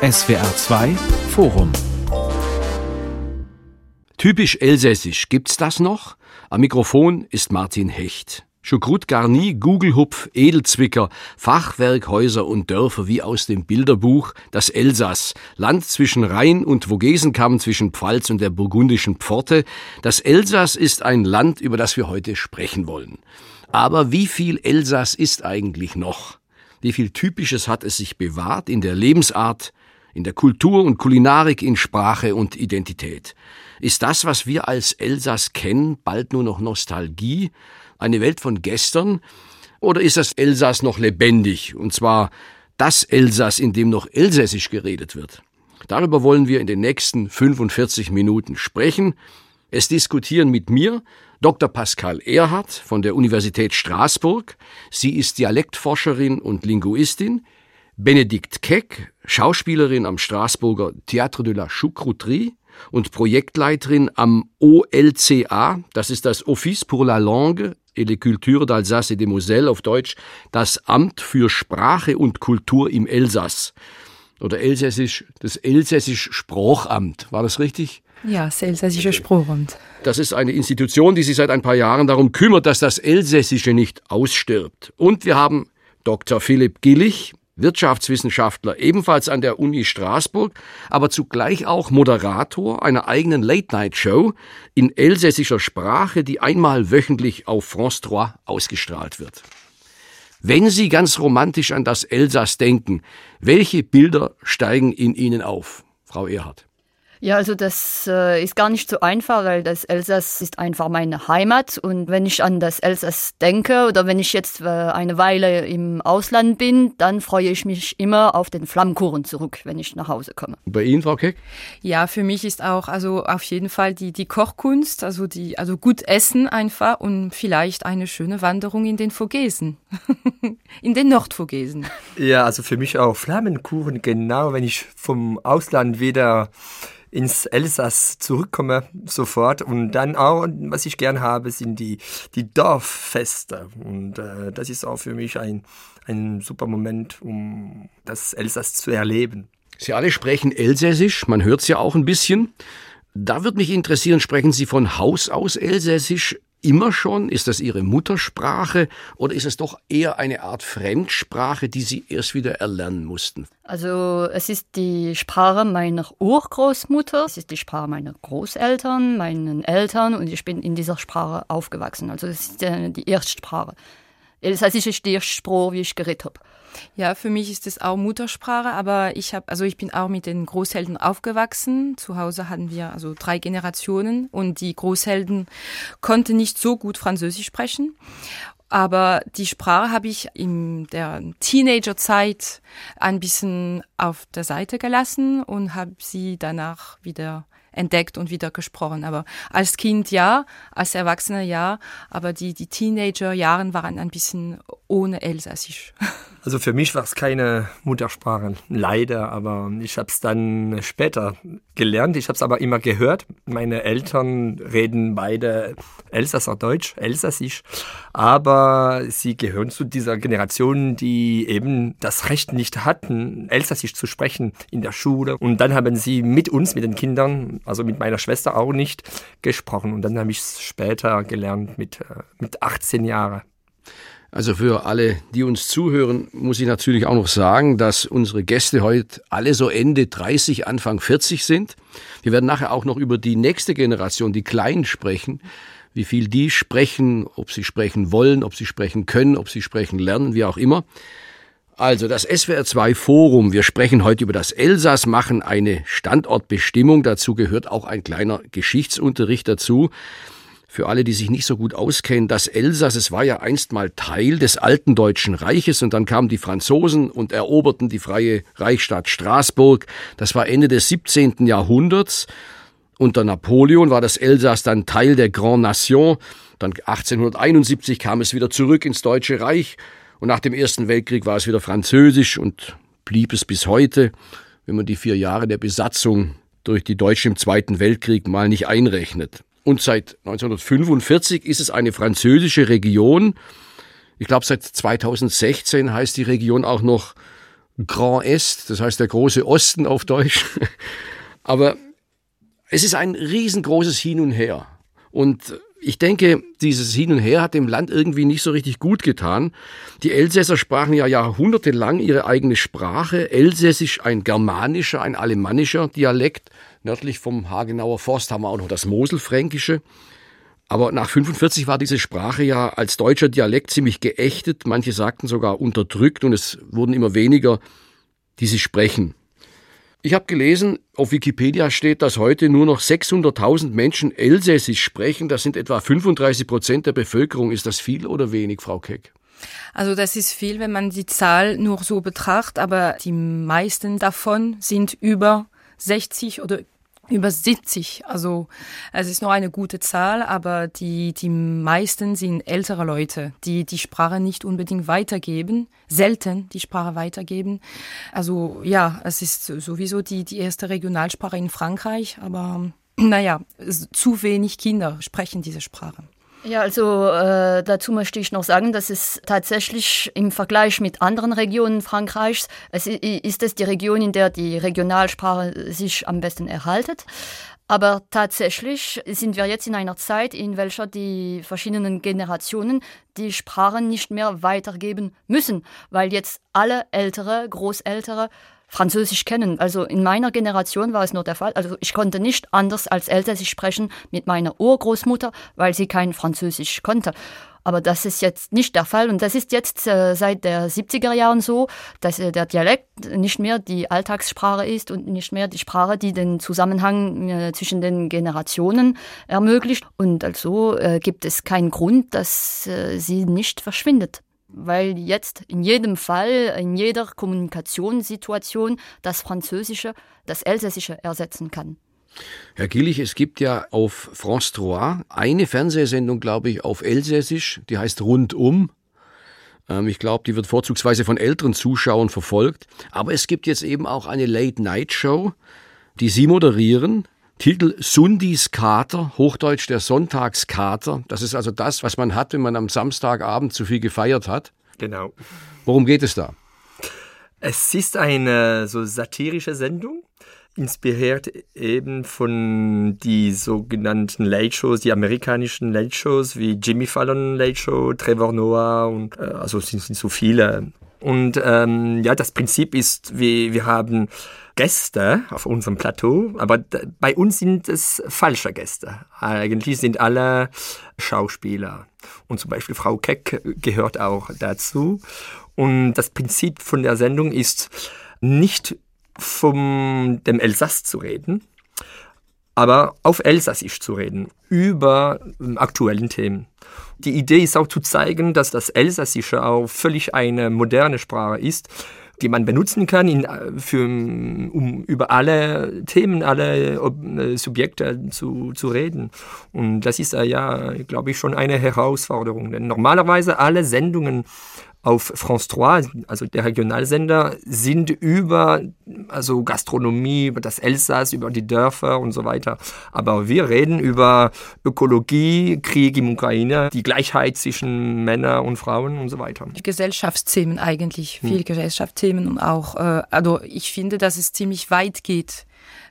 SWR 2 Forum Typisch elsässisch, gibt's das noch? Am Mikrofon ist Martin Hecht. Schukrut Garni, Gugelhupf, Edelzwicker, Fachwerkhäuser und Dörfer wie aus dem Bilderbuch, das Elsass, Land zwischen Rhein und Vogesenkamm, zwischen Pfalz und der burgundischen Pforte. Das Elsass ist ein Land, über das wir heute sprechen wollen. Aber wie viel Elsass ist eigentlich noch? Wie viel Typisches hat es sich bewahrt in der Lebensart, in der Kultur und Kulinarik, in Sprache und Identität? Ist das, was wir als Elsass kennen, bald nur noch Nostalgie, eine Welt von gestern? Oder ist das Elsass noch lebendig, und zwar das Elsass, in dem noch Elsässisch geredet wird? Darüber wollen wir in den nächsten 45 Minuten sprechen. Es diskutieren mit mir Dr. Pascal Erhardt von der Universität Straßburg. Sie ist Dialektforscherin und Linguistin. Benedikt Keck, Schauspielerin am Straßburger Théâtre de la Choucrouterie und Projektleiterin am OLCA, das ist das Office pour la Langue et les Cultures d'Alsace et de Moselle auf Deutsch, das Amt für Sprache und Kultur im Elsass. Oder Elsässisch, das Elsässisch Sprachamt. War das richtig? Ja, das Elsässische Sprachamt. Das ist eine Institution, die sich seit ein paar Jahren darum kümmert, dass das Elsässische nicht ausstirbt. Und wir haben Dr. Philipp Gillich, Wirtschaftswissenschaftler, ebenfalls an der Uni Straßburg, aber zugleich auch Moderator einer eigenen Late-Night-Show in elsässischer Sprache, die einmal wöchentlich auf France 3 ausgestrahlt wird. Wenn Sie ganz romantisch an das Elsass denken, welche Bilder steigen in Ihnen auf, Frau Erhardt? Ja, also das äh, ist gar nicht so einfach, weil das Elsass ist einfach meine Heimat. Und wenn ich an das Elsass denke oder wenn ich jetzt äh, eine Weile im Ausland bin, dann freue ich mich immer auf den Flammkuchen zurück, wenn ich nach Hause komme. Bei Ihnen, Frau Keck? Ja, für mich ist auch also auf jeden Fall die, die Kochkunst, also die, also gut essen einfach und vielleicht eine schöne Wanderung in den Vogesen. in den Nordvogesen. Ja, also für mich auch Flammenkuchen, genau, wenn ich vom Ausland wieder ins Elsass zurückkomme sofort. Und dann auch, was ich gern habe, sind die, die Dorffeste. Und äh, das ist auch für mich ein, ein super Moment, um das Elsass zu erleben. Sie alle sprechen Elsässisch, man hört es ja auch ein bisschen. Da würde mich interessieren, sprechen Sie von Haus aus Elsässisch immer schon? Ist das Ihre Muttersprache oder ist es doch eher eine Art Fremdsprache, die Sie erst wieder erlernen mussten? Also es ist die Sprache meiner Urgroßmutter, es ist die Sprache meiner Großeltern, meinen Eltern und ich bin in dieser Sprache aufgewachsen. Also es ist äh, die Erstsprache. Elsässisch ist die erste Sprache, wie ich geredet habe. Ja, für mich ist es auch Muttersprache, aber ich habe, also ich bin auch mit den Großhelden aufgewachsen. Zu Hause hatten wir also drei Generationen und die Großhelden konnten nicht so gut Französisch sprechen. Aber die Sprache habe ich in der Teenagerzeit ein bisschen auf der Seite gelassen und habe sie danach wieder entdeckt und wieder gesprochen. Aber als Kind ja, als Erwachsener ja, aber die, die Teenager-Jahren waren ein bisschen ohne Elsassisch. Also für mich war es keine Muttersprache, leider, aber ich habe es dann später gelernt. Ich habe es aber immer gehört. Meine Eltern reden beide Elsasser Deutsch, Elsassisch, aber sie gehören zu dieser Generation, die eben das Recht nicht hatten, Elsassisch zu sprechen in der Schule. Und dann haben sie mit uns, mit den Kindern, also mit meiner Schwester auch nicht gesprochen. Und dann habe ich es später gelernt mit, äh, mit 18 Jahren. Also für alle, die uns zuhören, muss ich natürlich auch noch sagen, dass unsere Gäste heute alle so Ende 30, Anfang 40 sind. Wir werden nachher auch noch über die nächste Generation, die Kleinen, sprechen. Wie viel die sprechen, ob sie sprechen wollen, ob sie sprechen können, ob sie sprechen lernen, wie auch immer. Also das SWR2 Forum. Wir sprechen heute über das Elsass, machen eine Standortbestimmung. Dazu gehört auch ein kleiner Geschichtsunterricht dazu. Für alle, die sich nicht so gut auskennen, das Elsass, es war ja einst mal Teil des alten Deutschen Reiches und dann kamen die Franzosen und eroberten die freie Reichsstadt Straßburg. Das war Ende des 17. Jahrhunderts. Unter Napoleon war das Elsass dann Teil der Grand Nation. Dann 1871 kam es wieder zurück ins Deutsche Reich und nach dem Ersten Weltkrieg war es wieder französisch und blieb es bis heute, wenn man die vier Jahre der Besatzung durch die Deutschen im Zweiten Weltkrieg mal nicht einrechnet. Und seit 1945 ist es eine französische Region. Ich glaube, seit 2016 heißt die Region auch noch Grand Est, das heißt der große Osten auf Deutsch. Aber es ist ein riesengroßes Hin und Her. Und ich denke, dieses Hin und Her hat dem Land irgendwie nicht so richtig gut getan. Die Elsässer sprachen ja jahrhundertelang ihre eigene Sprache. Elsässisch ein germanischer, ein alemannischer Dialekt. Nördlich vom Hagenauer Forst haben wir auch noch das Moselfränkische. Aber nach 45 war diese Sprache ja als deutscher Dialekt ziemlich geächtet. Manche sagten sogar unterdrückt und es wurden immer weniger, die sie sprechen. Ich habe gelesen, auf Wikipedia steht, dass heute nur noch 600.000 Menschen Elsässisch sprechen. Das sind etwa 35 Prozent der Bevölkerung. Ist das viel oder wenig, Frau Keck? Also das ist viel, wenn man die Zahl nur so betrachtet, aber die meisten davon sind über 60 oder über 70. Also es ist noch eine gute Zahl, aber die, die meisten sind ältere Leute, die die Sprache nicht unbedingt weitergeben, selten die Sprache weitergeben. Also ja, es ist sowieso die, die erste Regionalsprache in Frankreich, aber naja, zu wenig Kinder sprechen diese Sprache. Ja, also äh, dazu möchte ich noch sagen, dass es tatsächlich im Vergleich mit anderen Regionen Frankreichs, es ist es die Region, in der die Regionalsprache sich am besten erhaltet. Aber tatsächlich sind wir jetzt in einer Zeit, in welcher die verschiedenen Generationen die Sprachen nicht mehr weitergeben müssen, weil jetzt alle Ältere, Großältere Französisch kennen. Also in meiner Generation war es nur der Fall. Also ich konnte nicht anders als Elsässisch sprechen mit meiner Urgroßmutter, weil sie kein Französisch konnte. Aber das ist jetzt nicht der Fall und das ist jetzt äh, seit der 70er Jahren so, dass äh, der Dialekt nicht mehr die Alltagssprache ist und nicht mehr die Sprache, die den Zusammenhang äh, zwischen den Generationen ermöglicht. Und also äh, gibt es keinen Grund, dass äh, sie nicht verschwindet weil jetzt in jedem Fall, in jeder Kommunikationssituation das Französische das Elsässische ersetzen kann. Herr Gillich, es gibt ja auf France 3 eine Fernsehsendung, glaube ich, auf Elsässisch, die heißt Rundum. Ähm, ich glaube, die wird vorzugsweise von älteren Zuschauern verfolgt. Aber es gibt jetzt eben auch eine Late-Night-Show, die Sie moderieren. Titel Sundis Kater, Hochdeutsch der Sonntagskater. Das ist also das, was man hat, wenn man am Samstagabend zu viel gefeiert hat. Genau. Worum geht es da? Es ist eine so satirische Sendung, inspiriert eben von die sogenannten Late Shows, die amerikanischen Late Shows wie Jimmy Fallon Late Show, Trevor Noah und äh, also sind, sind so viele. Und ähm, ja, das Prinzip ist, wir, wir haben Gäste auf unserem Plateau, aber bei uns sind es falsche Gäste. Eigentlich sind alle Schauspieler. Und zum Beispiel Frau Keck gehört auch dazu. Und das Prinzip von der Sendung ist, nicht vom dem Elsass zu reden, aber auf Elsassisch zu reden, über aktuellen Themen. Die Idee ist auch zu zeigen, dass das Elsassische auch völlig eine moderne Sprache ist, die man benutzen kann, in, für, um über alle Themen, alle äh, Subjekte zu, zu reden. Und das ist ja, glaube ich, schon eine Herausforderung. Denn normalerweise alle Sendungen auf France 3, also der Regionalsender, sind über also Gastronomie, über das Elsass, über die Dörfer und so weiter. Aber wir reden über Ökologie, Krieg im Ukraine, die Gleichheit zwischen Männern und Frauen und so weiter. Gesellschaftsthemen eigentlich, viele hm. Gesellschaftsthemen und auch, äh, also ich finde, dass es ziemlich weit geht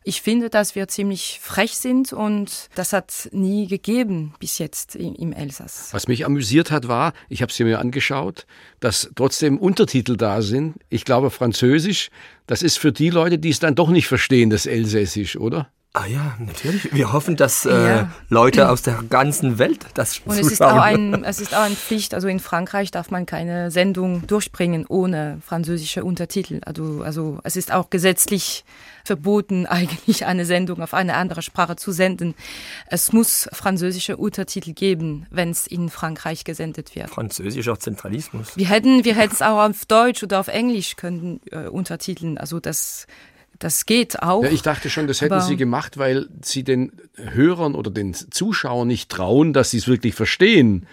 ich finde, dass wir ziemlich frech sind und das hat nie gegeben bis jetzt im Elsass. Was mich amüsiert hat, war, ich habe es mir angeschaut, dass trotzdem Untertitel da sind. Ich glaube, Französisch, das ist für die Leute, die es dann doch nicht verstehen, das Elsässisch, oder? Ah ja, natürlich. Wir hoffen, dass äh, ja. Leute aus der ganzen Welt das Und es ist, auch ein, es ist auch eine Pflicht. Also in Frankreich darf man keine Sendung durchbringen ohne französische Untertitel. Also, also es ist auch gesetzlich verboten, eigentlich eine Sendung auf eine andere Sprache zu senden. Es muss französische Untertitel geben, wenn es in Frankreich gesendet wird. Französischer Zentralismus. Wir hätten, wir hätten es auch auf Deutsch oder auf Englisch können äh, untertiteln. Also das das geht auch. Ja, ich dachte schon, das hätten Sie gemacht, weil Sie den Hörern oder den Zuschauern nicht trauen, dass sie es wirklich verstehen.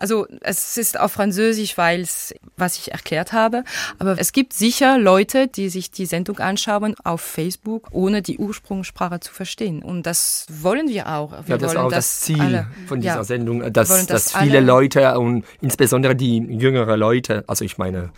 Also es ist auf Französisch, weil es, was ich erklärt habe. Aber es gibt sicher Leute, die sich die Sendung anschauen auf Facebook, ohne die Ursprungssprache zu verstehen. Und das wollen wir auch. Wir ja, das ist auch das Ziel alle, von dieser ja, Sendung, dass, dass viele Leute und insbesondere die jüngeren Leute, also ich meine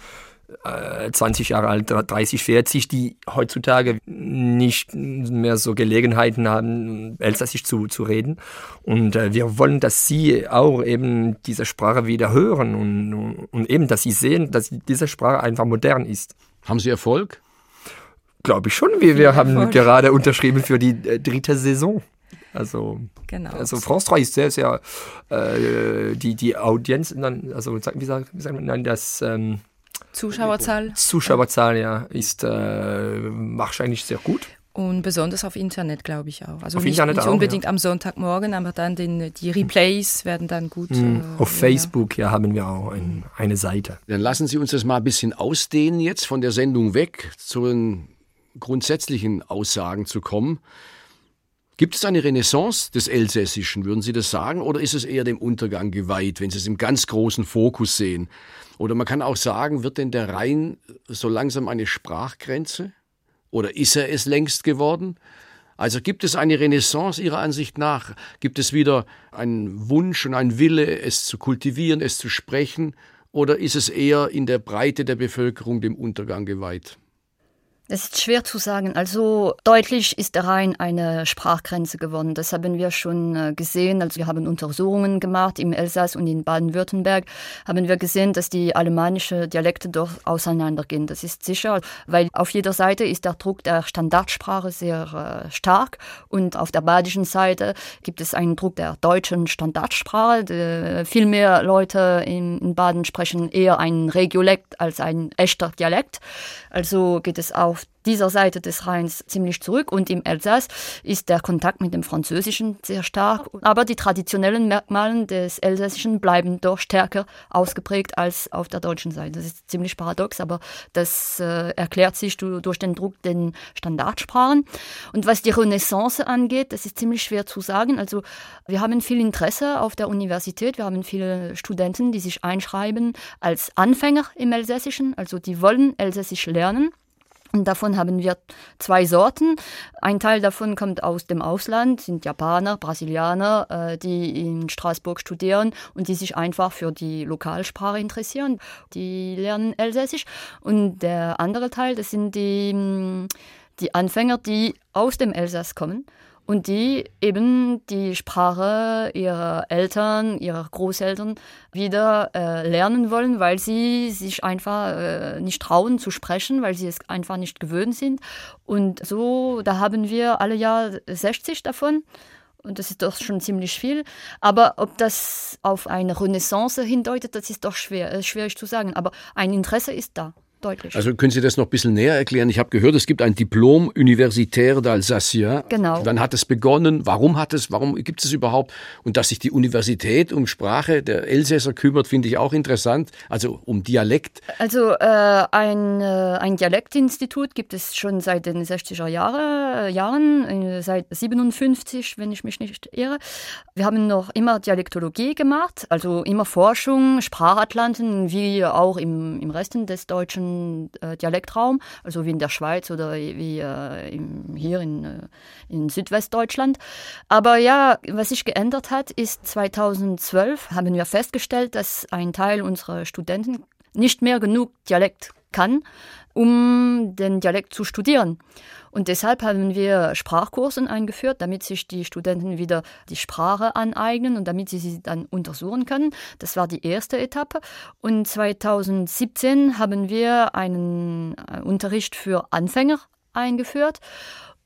20 Jahre alt, 30, 40, die heutzutage nicht mehr so Gelegenheiten haben, Elsassisch zu, zu reden. Und äh, wir wollen, dass sie auch eben diese Sprache wieder hören und, und eben, dass sie sehen, dass diese Sprache einfach modern ist. Haben Sie Erfolg? Glaube ich schon. Wir, wir haben gerade unterschrieben für die äh, dritte Saison. Also, genau. also France 3 ist sehr, sehr äh, die, die Audienz, also wie sagt, wie sagt man das? Ähm, Zuschauerzahl. Zuschauerzahl, ja, ist äh, wahrscheinlich sehr gut. Und besonders auf Internet, glaube ich auch. Also auf nicht, Internet nicht auch, unbedingt ja. am Sonntagmorgen, aber dann den, die Replays werden dann gut. Mhm. Äh, auf Facebook ja, haben wir auch ein, eine Seite. Dann lassen Sie uns das mal ein bisschen ausdehnen jetzt von der Sendung weg zu den grundsätzlichen Aussagen zu kommen. Gibt es eine Renaissance des Elsässischen, würden Sie das sagen, oder ist es eher dem Untergang geweiht, wenn Sie es im ganz großen Fokus sehen? Oder man kann auch sagen, wird denn der Rhein so langsam eine Sprachgrenze? Oder ist er es längst geworden? Also gibt es eine Renaissance Ihrer Ansicht nach? Gibt es wieder einen Wunsch und einen Wille, es zu kultivieren, es zu sprechen? Oder ist es eher in der Breite der Bevölkerung dem Untergang geweiht? Es ist schwer zu sagen. Also deutlich ist der Rhein eine Sprachgrenze geworden. Das haben wir schon äh, gesehen. Also wir haben Untersuchungen gemacht im Elsass und in Baden-Württemberg. Haben wir gesehen, dass die alemannischen Dialekte dort auseinandergehen. Das ist sicher, weil auf jeder Seite ist der Druck der Standardsprache sehr äh, stark und auf der badischen Seite gibt es einen Druck der deutschen Standardsprache. Viel mehr Leute in, Baden sprechen eher ein Regiolekt als ein echter Dialekt. Also geht es auf dieser Seite des Rheins ziemlich zurück und im Elsass ist der Kontakt mit dem Französischen sehr stark. Aber die traditionellen Merkmale des Elsässischen bleiben doch stärker ausgeprägt als auf der deutschen Seite. Das ist ziemlich paradox, aber das äh, erklärt sich durch den Druck den Standardsprachen. Und was die Renaissance angeht, das ist ziemlich schwer zu sagen. Also wir haben viel Interesse auf der Universität. Wir haben viele Studenten, die sich einschreiben als Anfänger im Elsässischen. Also die wollen Elsässisch lernen. Und davon haben wir zwei Sorten. Ein Teil davon kommt aus dem Ausland, sind Japaner, Brasilianer, äh, die in Straßburg studieren und die sich einfach für die Lokalsprache interessieren. Die lernen Elsässisch. Und der andere Teil, das sind die, die Anfänger, die aus dem Elsass kommen und die eben die Sprache ihrer Eltern, ihrer Großeltern wieder äh, lernen wollen, weil sie sich einfach äh, nicht trauen zu sprechen, weil sie es einfach nicht gewöhnt sind. Und so, da haben wir alle Jahr 60 davon. Und das ist doch schon ziemlich viel. Aber ob das auf eine Renaissance hindeutet, das ist doch schwer, äh, schwierig zu sagen. Aber ein Interesse ist da deutlich. Also können Sie das noch ein bisschen näher erklären? Ich habe gehört, es gibt ein Diplom Universitaire d'Alsacien. Genau. Wann hat es begonnen? Warum hat es, warum gibt es überhaupt? Und dass sich die Universität um Sprache der Elsässer kümmert, finde ich auch interessant. Also um Dialekt. Also äh, ein, äh, ein Dialektinstitut gibt es schon seit den 60er Jahre, äh, Jahren, äh, seit 57, wenn ich mich nicht irre. Wir haben noch immer Dialektologie gemacht, also immer Forschung, Sprachatlanten, wie auch im, im Resten des deutschen äh, Dialektraum, also wie in der Schweiz oder wie äh, im, hier in, äh, in Südwestdeutschland. Aber ja, was sich geändert hat, ist 2012 haben wir festgestellt, dass ein Teil unserer Studenten nicht mehr genug Dialekt kann, um den Dialekt zu studieren. Und deshalb haben wir Sprachkursen eingeführt, damit sich die Studenten wieder die Sprache aneignen und damit sie sie dann untersuchen können. Das war die erste Etappe. Und 2017 haben wir einen äh, Unterricht für Anfänger eingeführt.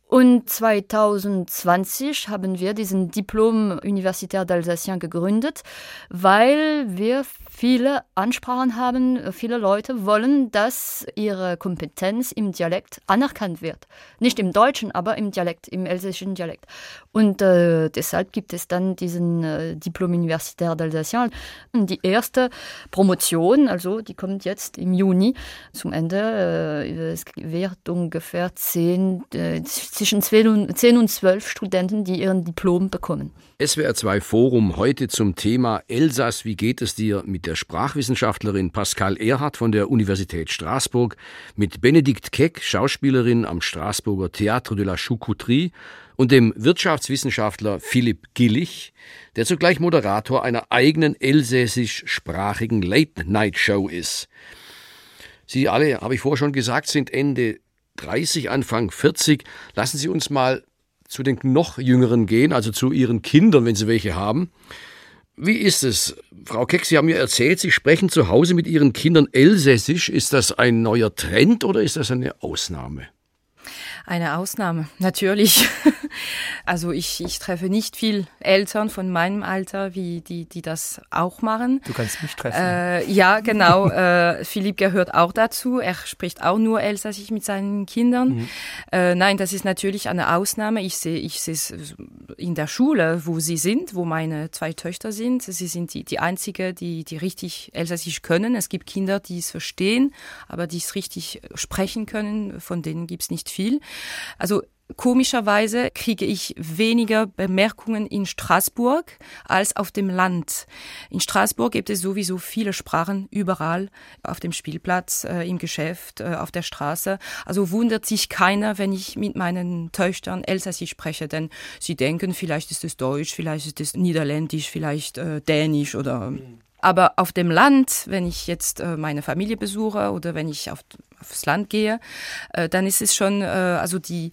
Und 2020 haben wir diesen Diplom Universitaire d'Alsacien gegründet, weil wir viele Ansprachen haben, viele Leute wollen, dass ihre Kompetenz im Dialekt anerkannt wird. Nicht im Deutschen, aber im Dialekt, im elsässischen Dialekt. Und äh, deshalb gibt es dann diesen äh, Diplom Universitaire d'Alsacien. Die erste Promotion, also die kommt jetzt im Juni zum Ende. Äh, es wird ungefähr zehn, äh, zwischen 10 und, 10 und 12 Studenten, die ihren Diplom bekommen. SWR 2 Forum heute zum Thema Elsass. Wie geht es dir mit der Sprachwissenschaftlerin Pascal Erhardt von der Universität Straßburg, mit Benedikt Keck, Schauspielerin am Straßburger Théâtre de la Choucoutrie und dem Wirtschaftswissenschaftler Philipp Gillich, der zugleich Moderator einer eigenen elsässischsprachigen Late-Night-Show ist. Sie alle, habe ich vorher schon gesagt, sind Ende 30, Anfang 40. Lassen Sie uns mal zu den noch Jüngeren gehen, also zu Ihren Kindern, wenn Sie welche haben. Wie ist es? Frau Keck, Sie haben mir erzählt, Sie sprechen zu Hause mit Ihren Kindern Elsässisch. Ist das ein neuer Trend oder ist das eine Ausnahme? Eine Ausnahme, natürlich. Also ich, ich treffe nicht viel Eltern von meinem Alter, wie die, die das auch machen. Du kannst mich treffen. Äh, ja, genau. äh, Philipp gehört auch dazu. Er spricht auch nur Elsassisch mit seinen Kindern. Mhm. Äh, nein, das ist natürlich eine Ausnahme. Ich sehe ich sehe es in der Schule, wo sie sind, wo meine zwei Töchter sind. Sie sind die, die einzige, die, die richtig Elsassisch können. Es gibt Kinder, die es verstehen, aber die es richtig sprechen können. Von denen gibt es nicht viel. Also Komischerweise kriege ich weniger Bemerkungen in Straßburg als auf dem Land. In Straßburg gibt es sowieso viele Sprachen überall, auf dem Spielplatz, äh, im Geschäft, äh, auf der Straße. Also wundert sich keiner, wenn ich mit meinen Töchtern Elsassisch spreche, denn sie denken, vielleicht ist es Deutsch, vielleicht ist es Niederländisch, vielleicht äh, Dänisch oder aber auf dem Land, wenn ich jetzt äh, meine Familie besuche oder wenn ich auf, aufs Land gehe, äh, dann ist es schon, äh, also die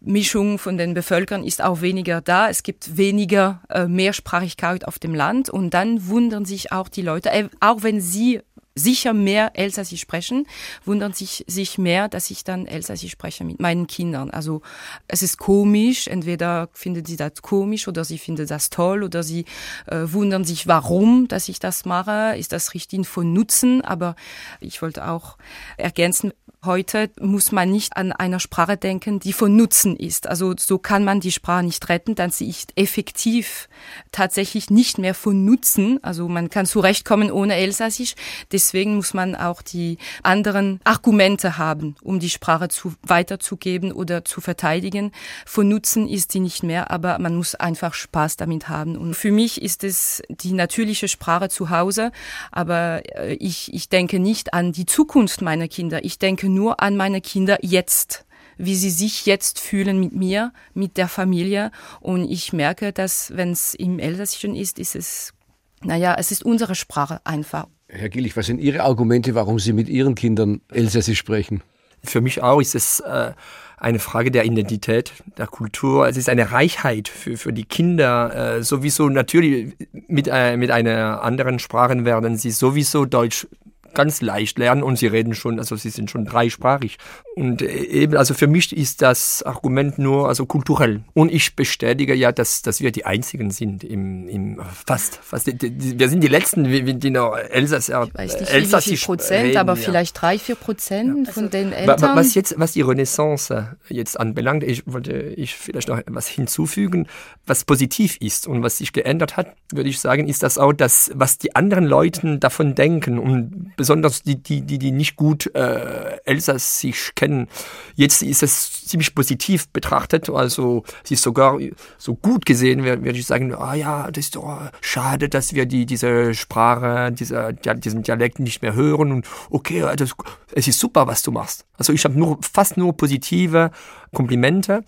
Mischung von den Bevölkern ist auch weniger da. Es gibt weniger Mehrsprachigkeit auf dem Land und dann wundern sich auch die Leute, auch wenn sie sicher mehr Elsassisch sprechen, wundern sich, sich mehr, dass ich dann Elsassisch spreche mit meinen Kindern. Also es ist komisch, entweder finden sie das komisch oder sie finden das toll oder sie äh, wundern sich, warum, dass ich das mache. Ist das richtig von Nutzen? Aber ich wollte auch ergänzen, Heute muss man nicht an einer Sprache denken, die von Nutzen ist. Also so kann man die Sprache nicht retten, dann sie ist effektiv tatsächlich nicht mehr von Nutzen. Also man kann zurechtkommen ohne Elsassisch. Deswegen muss man auch die anderen Argumente haben, um die Sprache zu, weiterzugeben oder zu verteidigen. Von Nutzen ist sie nicht mehr, aber man muss einfach Spaß damit haben. Und für mich ist es die natürliche Sprache zu Hause, aber äh, ich, ich denke nicht an die Zukunft meiner Kinder. Ich denke nur an meine Kinder jetzt wie sie sich jetzt fühlen mit mir, mit der Familie. Und ich merke, dass wenn es im Elsassischen ist, ist es, naja, es ist unsere Sprache einfach. Herr Gillich, was sind Ihre Argumente, warum Sie mit Ihren Kindern Elsässisch sprechen? Für mich auch ist es äh, eine Frage der Identität, der Kultur. Es ist eine Reichheit für, für die Kinder. Äh, sowieso natürlich mit, äh, mit einer anderen Sprache werden sie sowieso Deutsch ganz leicht lernen und sie reden schon, also sie sind schon dreisprachig. Und äh, eben, also für mich ist das Argument nur also kulturell. Und ich bestätige ja, dass, dass wir die Einzigen sind im, im fast, fast, wir sind die Letzten, die noch Elsass, ich weiß nicht, Elsassisch wie viel Prozent, reden, aber ja. vielleicht drei, vier Prozent ja. von den Eltern. Was jetzt, was die Renaissance jetzt anbelangt, ich wollte ich vielleicht noch was hinzufügen, was positiv ist und was sich geändert hat, würde ich sagen, ist das auch das, was die anderen Leute davon denken und besonders die, die, die, die nicht gut äh, Elsassisch kennen. Jetzt ist es ziemlich positiv betrachtet, also es ist sogar so gut gesehen, würde ich sagen, ah ja, das ist doch schade, dass wir die, diese Sprache, dieser, diesen Dialekt nicht mehr hören und okay, das, es ist super, was du machst. Also ich habe nur fast nur positive Komplimente,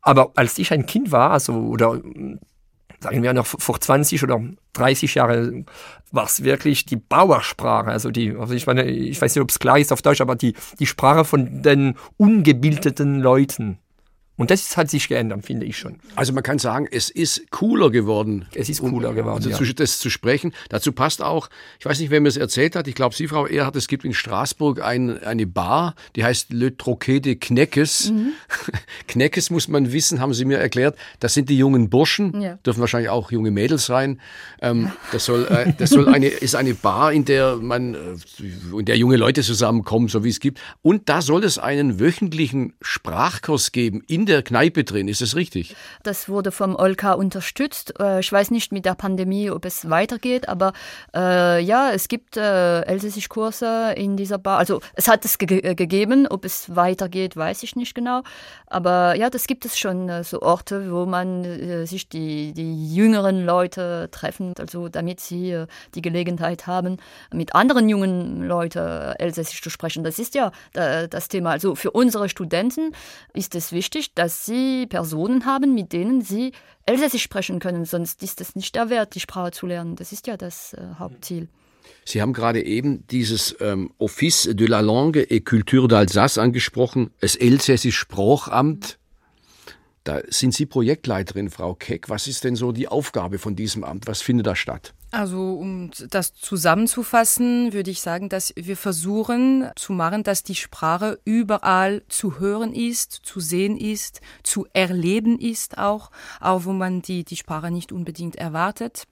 aber als ich ein Kind war, also oder sagen wir noch vor 20 oder 30 Jahren war es wirklich die Bauersprache. Also die, also ich meine, ich weiß nicht, ob es klar ist auf Deutsch, aber die, die Sprache von den ungebildeten Leuten. Und das hat sich geändert, finde ich schon. Also man kann sagen, es ist cooler geworden. Es ist cooler um, geworden. Also ja. zu, das zu sprechen. Dazu passt auch, ich weiß nicht, wer mir es erzählt hat, ich glaube, Sie, Frau Erhardt, es gibt in Straßburg ein, eine Bar, die heißt Le Troquet de Kneckes. Mhm. Kneckes muss man wissen, haben Sie mir erklärt. Das sind die jungen Burschen, ja. dürfen wahrscheinlich auch junge Mädels sein. Ähm, das soll, äh, das soll eine, ist eine Bar, in der man, äh, in der junge Leute zusammenkommen, so wie es gibt. Und da soll es einen wöchentlichen Sprachkurs geben in der Kneipe drin. Ist das richtig? Das wurde vom Olka unterstützt. Äh, ich weiß nicht mit der Pandemie, ob es weitergeht, aber äh, ja, es gibt äh, Elsässisch-Kurse in dieser Bar. Also es hat es ge äh, gegeben. Ob es weitergeht, weiß ich nicht genau. Aber ja, das gibt es schon äh, so Orte, wo man äh, sich die, die jüngeren Leute treffen, also damit sie die Gelegenheit haben, mit anderen jungen Leuten Elsässisch zu sprechen. Das ist ja das Thema. Also für unsere Studenten ist es wichtig, dass sie Personen haben, mit denen sie Elsässisch sprechen können. Sonst ist es nicht der Wert, die Sprache zu lernen. Das ist ja das äh, Hauptziel. Sie haben gerade eben dieses ähm, Office de la Langue et Culture d'Alsace angesprochen, das Elsässische Sprachamt. Da sind Sie Projektleiterin, Frau Keck. Was ist denn so die Aufgabe von diesem Amt? Was findet da statt? Also um das zusammenzufassen, würde ich sagen, dass wir versuchen zu machen, dass die Sprache überall zu hören ist, zu sehen ist, zu erleben ist auch, auch wo man die, die Sprache nicht unbedingt erwartet.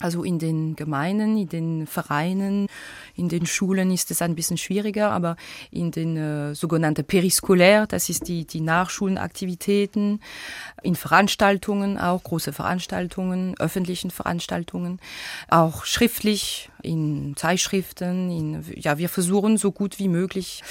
Also in den Gemeinden, in den Vereinen, in den Schulen ist es ein bisschen schwieriger, aber in den äh, sogenannten Periskolär, das ist die, die Nachschulenaktivitäten, in Veranstaltungen auch, große Veranstaltungen, öffentlichen Veranstaltungen, auch schriftlich, in Zeitschriften, in, ja, wir versuchen so gut wie möglich,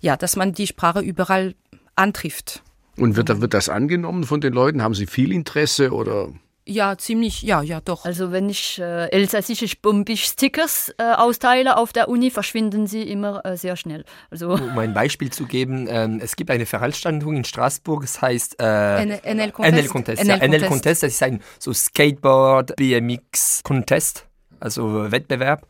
ja, dass man die Sprache überall antrifft. Und wird, wird das angenommen von den Leuten? Haben sie viel Interesse oder? Ja, ziemlich, ja, ja, doch. Also wenn ich äh, elsässische Bombisch-Stickers äh, austeile auf der Uni, verschwinden sie immer äh, sehr schnell. Also um ein Beispiel zu geben, ähm, es gibt eine Veranstaltung in Straßburg, es heißt äh, NL Contest. NL Contest, NL, ja, NL Contest, das ist ein so Skateboard, BMX Contest, also Wettbewerb.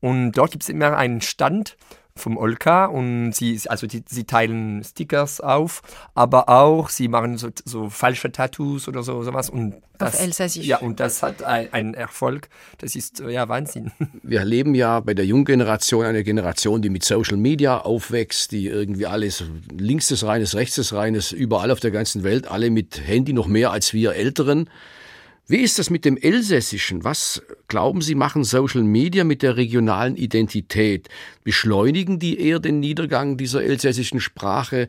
Und dort gibt es immer einen Stand vom Olka und sie, also die, sie teilen Stickers auf, aber auch sie machen so, so falsche Tattoos oder so sowas und das, auf Elsassisch. Ja, und das hat einen Erfolg. Das ist ja Wahnsinn. Wir erleben ja bei der jungen Generation eine Generation, die mit Social Media aufwächst, die irgendwie alles links des Rheines, rechts des Rheines, überall auf der ganzen Welt, alle mit Handy noch mehr als wir Älteren. Wie ist das mit dem Elsässischen? Was glauben Sie, machen Social Media mit der regionalen Identität? Beschleunigen die eher den Niedergang dieser elsässischen Sprache?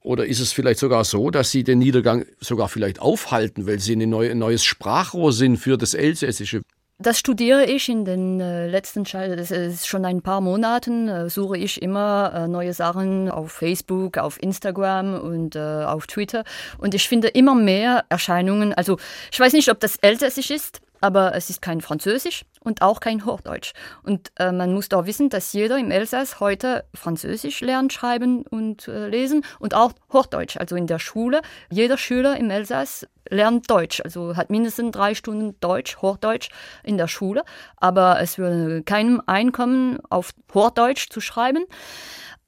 Oder ist es vielleicht sogar so, dass sie den Niedergang sogar vielleicht aufhalten, weil sie ein neues Sprachrohr sind für das Elsässische? Das studiere ich in den äh, letzten, das ist schon ein paar Monaten, äh, suche ich immer äh, neue Sachen auf Facebook, auf Instagram und äh, auf Twitter. Und ich finde immer mehr Erscheinungen. Also ich weiß nicht, ob das Elsässisch ist, aber es ist kein Französisch und auch kein Hochdeutsch. Und äh, man muss doch wissen, dass jeder im Elsass heute Französisch lernt, schreiben und äh, lesen und auch Hochdeutsch. Also in der Schule, jeder Schüler im Elsass lernt Deutsch, also hat mindestens drei Stunden Deutsch, Hochdeutsch in der Schule, aber es würde keinem Einkommen, auf Hochdeutsch zu schreiben.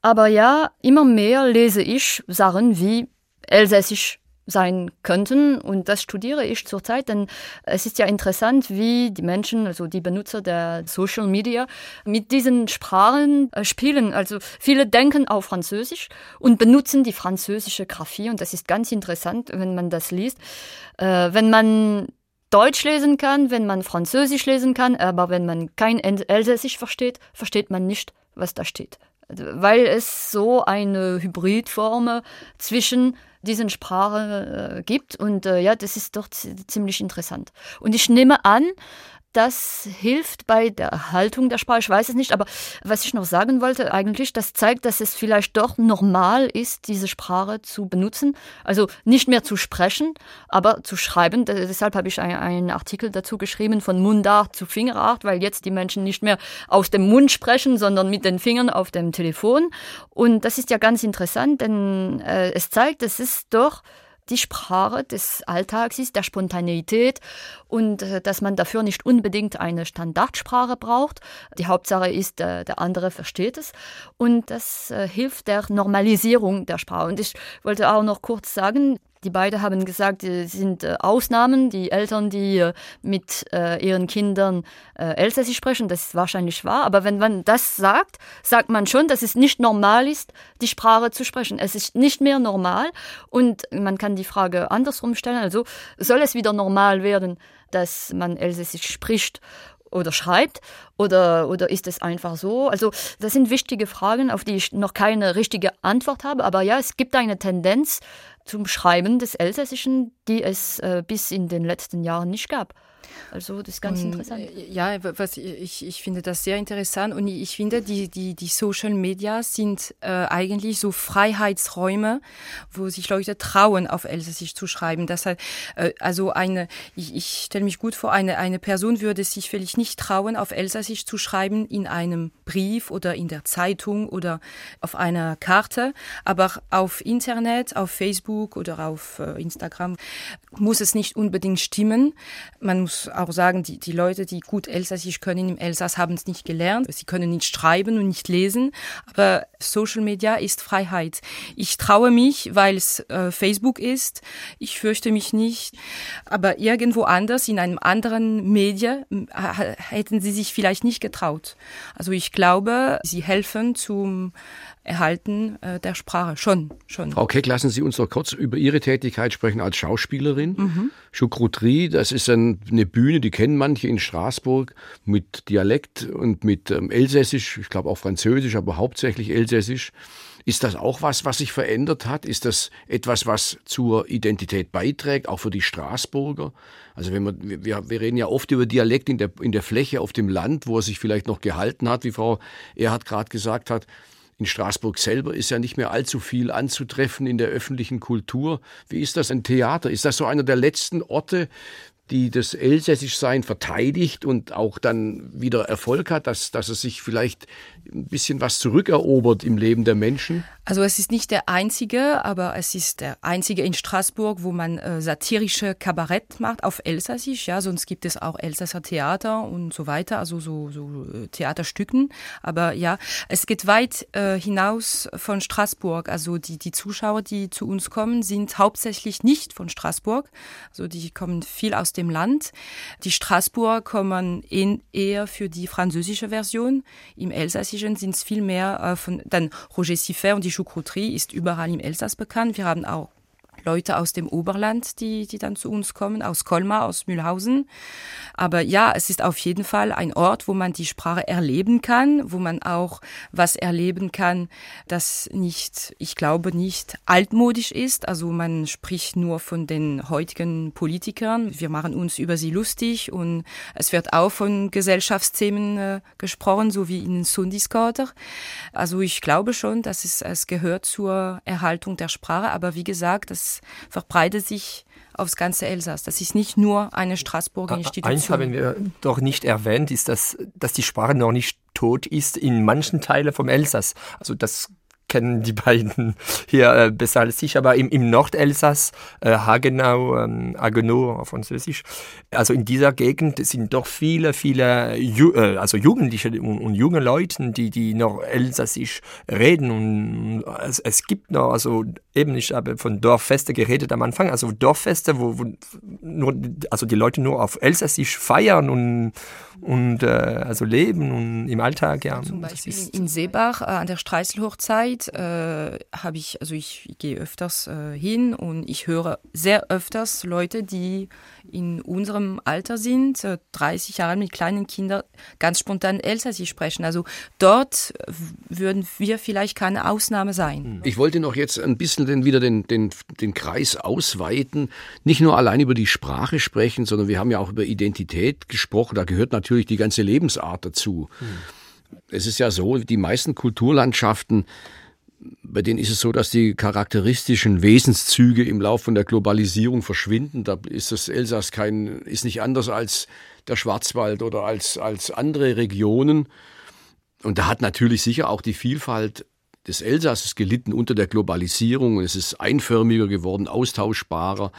Aber ja, immer mehr lese ich Sachen wie Elsässisch sein könnten. Und das studiere ich zurzeit, denn es ist ja interessant, wie die Menschen, also die Benutzer der Social Media, mit diesen Sprachen äh, spielen. Also viele denken auf Französisch und benutzen die französische Graphie. Und das ist ganz interessant, wenn man das liest. Äh, wenn man Deutsch lesen kann, wenn man Französisch lesen kann, aber wenn man kein Elsässisch versteht, versteht man nicht, was da steht. Weil es so eine Hybridform zwischen diesen Sprache äh, gibt. Und äh, ja, das ist doch ziemlich interessant. Und ich nehme an, das hilft bei der Erhaltung der Sprache. Ich weiß es nicht, aber was ich noch sagen wollte, eigentlich, das zeigt, dass es vielleicht doch normal ist, diese Sprache zu benutzen. Also nicht mehr zu sprechen, aber zu schreiben. Deshalb habe ich einen Artikel dazu geschrieben, von Mundart zu Fingerart, weil jetzt die Menschen nicht mehr aus dem Mund sprechen, sondern mit den Fingern auf dem Telefon. Und das ist ja ganz interessant, denn äh, es zeigt, es ist doch die Sprache des Alltags ist, der Spontaneität und äh, dass man dafür nicht unbedingt eine Standardsprache braucht. Die Hauptsache ist, äh, der andere versteht es und das äh, hilft der Normalisierung der Sprache. Und ich wollte auch noch kurz sagen, die beiden haben gesagt, es sind äh, Ausnahmen, die Eltern, die äh, mit äh, ihren Kindern Elsässisch sprechen, das ist wahrscheinlich wahr. Aber wenn man das sagt, sagt man schon, dass es nicht normal ist, die Sprache zu sprechen. Es ist nicht mehr normal und man kann die Frage andersrum stellen. Also soll es wieder normal werden, dass man Elsässisch spricht oder schreibt oder, oder ist es einfach so? Also das sind wichtige Fragen, auf die ich noch keine richtige Antwort habe. Aber ja, es gibt eine Tendenz zum Schreiben des Elsässischen, die es äh, bis in den letzten Jahren nicht gab. Also das ist ganz und, interessant. Äh, ja, was ich, ich finde das sehr interessant und ich finde, die, die, die Social Media sind äh, eigentlich so Freiheitsräume, wo sich Leute trauen, auf Elsässisch zu schreiben. Das heißt, äh, also eine, ich, ich stelle mich gut vor, eine, eine Person würde sich vielleicht nicht trauen, auf Elsässisch zu schreiben in einem Brief oder in der Zeitung oder auf einer Karte, aber auf Internet, auf Facebook oder auf äh, Instagram muss es nicht unbedingt stimmen. Man muss muss auch sagen, die, die Leute, die gut Elsassisch können im Elsass, haben es nicht gelernt. Sie können nicht schreiben und nicht lesen. Aber Social Media ist Freiheit. Ich traue mich, weil es äh, Facebook ist. Ich fürchte mich nicht. Aber irgendwo anders, in einem anderen Media, hätten sie sich vielleicht nicht getraut. Also ich glaube, sie helfen zum Erhalten äh, der Sprache. Schon, schon. Frau Keck, lassen Sie uns noch kurz über Ihre Tätigkeit sprechen als Schauspielerin. Mhm. Choucroutry, das ist ein, eine Bühne, die kennen manche in Straßburg mit Dialekt und mit ähm, Elsässisch, ich glaube auch Französisch, aber hauptsächlich Elsässisch. Ist das auch was, was sich verändert hat? Ist das etwas, was zur Identität beiträgt, auch für die Straßburger? Also wenn man, wir, wir reden ja oft über Dialekt in der, in der Fläche auf dem Land, wo er sich vielleicht noch gehalten hat, wie Frau Erhard gerade gesagt hat. In Straßburg selber ist ja nicht mehr allzu viel anzutreffen in der öffentlichen Kultur. Wie ist das ein Theater? Ist das so einer der letzten Orte, die das Elsässischsein verteidigt und auch dann wieder Erfolg hat, dass, dass es sich vielleicht ein bisschen was zurückerobert im Leben der Menschen? Also es ist nicht der einzige, aber es ist der einzige in Straßburg, wo man äh, satirische Kabarett macht auf Elsassisch. Ja, sonst gibt es auch Elsasser Theater und so weiter, also so, so äh, Theaterstücken. Aber ja, es geht weit äh, hinaus von Straßburg. Also die, die Zuschauer, die zu uns kommen, sind hauptsächlich nicht von Straßburg. Also die kommen viel aus dem Land. Die Straßburger kommen in, eher für die französische Version. Im Elsassischen sind es viel mehr äh, von dann Roger Siffert und die Choucroutry ist überall im Elsass bekannt. Wir haben auch Leute aus dem Oberland, die, die dann zu uns kommen, aus Colmar, aus Mühlhausen. Aber ja, es ist auf jeden Fall ein Ort, wo man die Sprache erleben kann, wo man auch was erleben kann, das nicht, ich glaube, nicht altmodisch ist. Also man spricht nur von den heutigen Politikern. Wir machen uns über sie lustig und es wird auch von Gesellschaftsthemen äh, gesprochen, so wie in Sundiskoter. Also ich glaube schon, dass es, es gehört zur Erhaltung der Sprache. Aber wie gesagt, das verbreitet sich aufs ganze Elsass. Das ist nicht nur eine Straßburger Institution. Eins haben wir doch nicht erwähnt, ist, dass, dass die Sprache noch nicht tot ist in manchen Teilen vom Elsass. Also das kennen die beiden hier äh, besser als ich, aber im, im Nordelsass, äh, Hagenau, ähm, Haguenau auf Französisch, also in dieser Gegend sind doch viele, viele Ju äh, also Jugendliche und, und, junge Leute, die, die noch Elsassisch reden und es, es gibt noch, also eben, ich habe von Dorffeste geredet am Anfang, also Dorffeste, wo, wo nur, also die Leute nur auf Elsassisch feiern und, und äh, also leben und im Alltag, ja. Zum Beispiel in Seebach äh, an der Streißelhochzeit äh, habe ich, also ich, ich gehe öfters äh, hin und ich höre sehr öfters Leute, die in unserem Alter sind, 30 Jahre mit kleinen Kindern, ganz spontan Elsassisch sprechen. Also dort würden wir vielleicht keine Ausnahme sein. Ich wollte noch jetzt ein bisschen den, wieder den, den, den Kreis ausweiten, nicht nur allein über die Sprache sprechen, sondern wir haben ja auch über Identität gesprochen. Da gehört natürlich die ganze Lebensart dazu. Hm. Es ist ja so, die meisten Kulturlandschaften bei denen ist es so, dass die charakteristischen Wesenszüge im Laufe der Globalisierung verschwinden. Da ist das Elsass kein, ist nicht anders als der Schwarzwald oder als, als andere Regionen. Und da hat natürlich sicher auch die Vielfalt des Elsasses gelitten unter der Globalisierung. Es ist einförmiger geworden, austauschbarer.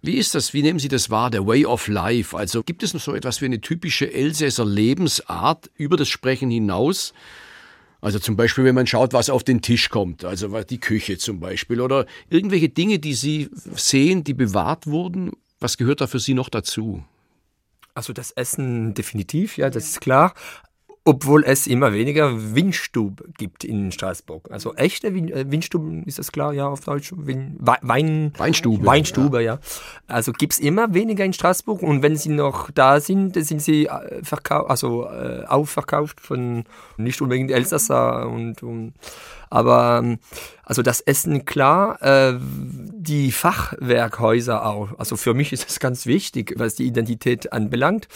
Wie ist das? Wie nehmen Sie das wahr? Der Way of Life. Also gibt es noch so etwas wie eine typische Elsässer Lebensart über das Sprechen hinaus? Also zum Beispiel, wenn man schaut, was auf den Tisch kommt, also die Küche zum Beispiel oder irgendwelche Dinge, die Sie sehen, die bewahrt wurden. Was gehört da für Sie noch dazu? Also das Essen definitiv, ja, das ist klar obwohl es immer weniger Windstube gibt in Straßburg. Also echte äh, Windstuben, ist das klar, ja, auf Deutsch? Wein, Weinstube. Weinstube, ja. ja. Also gibt es immer weniger in Straßburg und wenn sie noch da sind, sind sie äh, verkauft, also äh, aufverkauft von nicht unbedingt Elsasser und, und aber ähm, also das Essen klar, äh, die Fachwerkhäuser auch. Also für mich ist das ganz wichtig, was die Identität anbelangt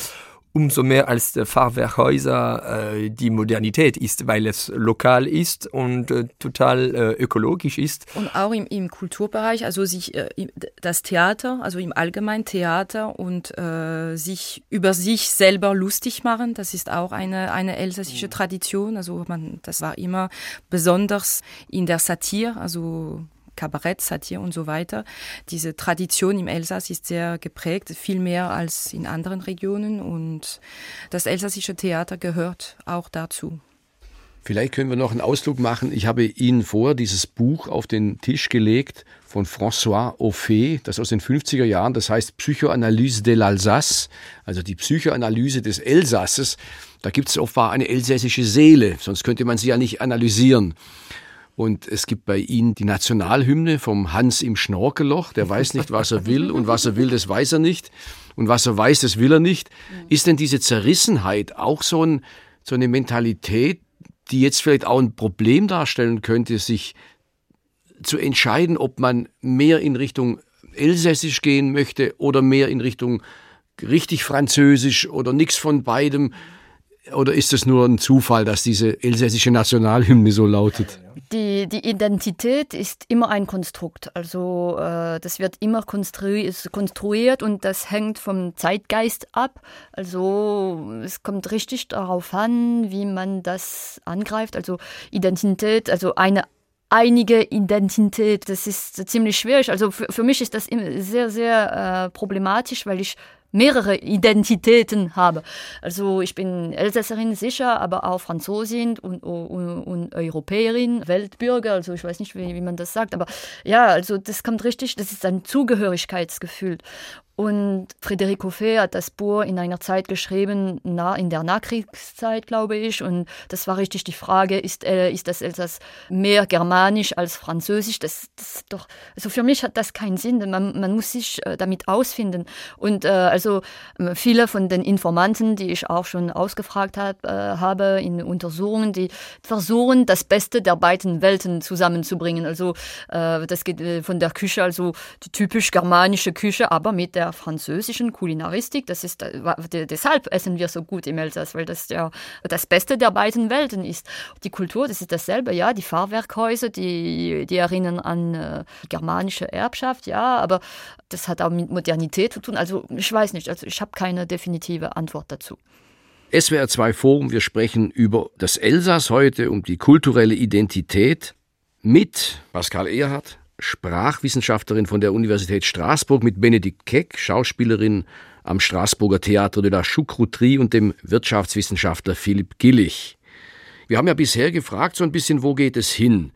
umso mehr als der Fahrwerkhäuser äh, die Modernität ist, weil es lokal ist und äh, total äh, ökologisch ist. Und auch im, im Kulturbereich, also sich äh, das Theater, also im Allgemeinen Theater und äh, sich über sich selber lustig machen, das ist auch eine, eine elsässische Tradition. Also man, das war immer besonders in der Satire, also Kabarett, Satire und so weiter. Diese Tradition im Elsass ist sehr geprägt, viel mehr als in anderen Regionen und das elsassische Theater gehört auch dazu. Vielleicht können wir noch einen Ausdruck machen. Ich habe Ihnen vor dieses Buch auf den Tisch gelegt von François Offet, das aus den 50er Jahren, das heißt Psychoanalyse de l'Alsace, also die Psychoanalyse des Elsasses. Da gibt es offenbar eine elsässische Seele, sonst könnte man sie ja nicht analysieren. Und es gibt bei Ihnen die Nationalhymne vom Hans im Schnorkelloch, der weiß nicht, was er will und was er will, das weiß er nicht und was er weiß, das will er nicht. Ist denn diese Zerrissenheit auch so, ein, so eine Mentalität, die jetzt vielleicht auch ein Problem darstellen könnte, sich zu entscheiden, ob man mehr in Richtung Elsässisch gehen möchte oder mehr in Richtung richtig Französisch oder nichts von beidem? Oder ist es nur ein Zufall, dass diese elsässische Nationalhymne so lautet? Die, die Identität ist immer ein Konstrukt. Also äh, das wird immer konstru konstruiert und das hängt vom Zeitgeist ab. Also es kommt richtig darauf an, wie man das angreift. Also Identität, also eine einige Identität, das ist ziemlich schwierig. Also für, für mich ist das sehr, sehr äh, problematisch, weil ich mehrere Identitäten habe. Also ich bin Elsässerin sicher, aber auch Franzosin und, und, und Europäerin, Weltbürger, also ich weiß nicht, wie, wie man das sagt, aber ja, also das kommt richtig, das ist ein Zugehörigkeitsgefühl. Und Federico Fee hat das Buch in einer Zeit geschrieben, na, in der Nachkriegszeit, glaube ich. Und das war richtig die Frage, ist, äh, ist das Elsass mehr germanisch als französisch? Das, das doch, also für mich hat das keinen Sinn. Man, man muss sich äh, damit ausfinden. Und äh, also äh, viele von den Informanten, die ich auch schon ausgefragt hab, äh, habe in Untersuchungen, die versuchen, das Beste der beiden Welten zusammenzubringen. Also äh, das geht von der Küche, also die typisch germanische Küche, aber mit der der französischen Kulinaristik. Das ist äh, deshalb essen wir so gut im Elsass, weil das ja das Beste der beiden Welten ist. Die Kultur, das ist dasselbe, ja, die Fahrwerkhäuser, die, die erinnern an äh, germanische Erbschaft, ja, aber das hat auch mit Modernität zu tun. Also ich weiß nicht, also ich habe keine definitive Antwort dazu. SWR 2 Forum, wir sprechen über das Elsass heute, um die kulturelle Identität mit Pascal Erhardt, Sprachwissenschaftlerin von der Universität Straßburg mit Benedikt Keck, Schauspielerin am Straßburger Theater de la Choucroutrie und dem Wirtschaftswissenschaftler Philipp Gillig. Wir haben ja bisher gefragt so ein bisschen, wo geht es hin?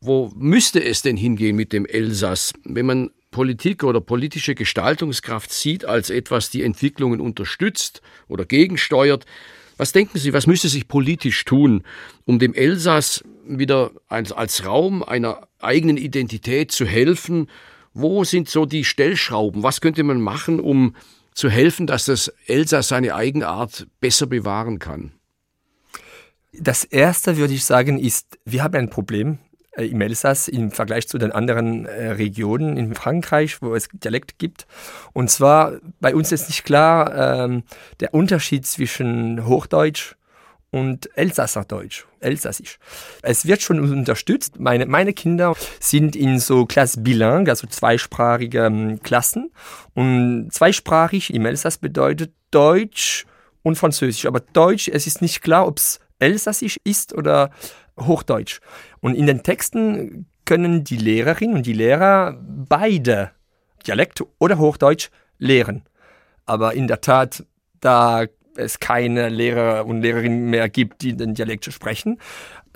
Wo müsste es denn hingehen mit dem Elsass, wenn man Politik oder politische Gestaltungskraft sieht als etwas, die Entwicklungen unterstützt oder gegensteuert? Was denken Sie, was müsste sich politisch tun, um dem Elsass wieder als, als Raum einer eigenen Identität zu helfen? Wo sind so die Stellschrauben? Was könnte man machen, um zu helfen, dass das Elsass seine Eigenart besser bewahren kann? Das Erste würde ich sagen ist, wir haben ein Problem äh, im Elsass im Vergleich zu den anderen äh, Regionen in Frankreich, wo es Dialekt gibt. Und zwar, bei uns ist nicht klar ähm, der Unterschied zwischen Hochdeutsch und Elsasserdeutsch, Elsassisch. Es wird schon unterstützt. Meine, meine Kinder sind in so Klasse bilingue, also zweisprachige ähm, Klassen. Und zweisprachig im Elsass bedeutet Deutsch und Französisch. Aber Deutsch, es ist nicht klar, ob es Elsassisch ist oder Hochdeutsch. Und in den Texten können die Lehrerinnen und die Lehrer beide Dialekt oder Hochdeutsch lehren. Aber in der Tat, da es keine Lehrer und Lehrerinnen mehr gibt, die den Dialekt sprechen,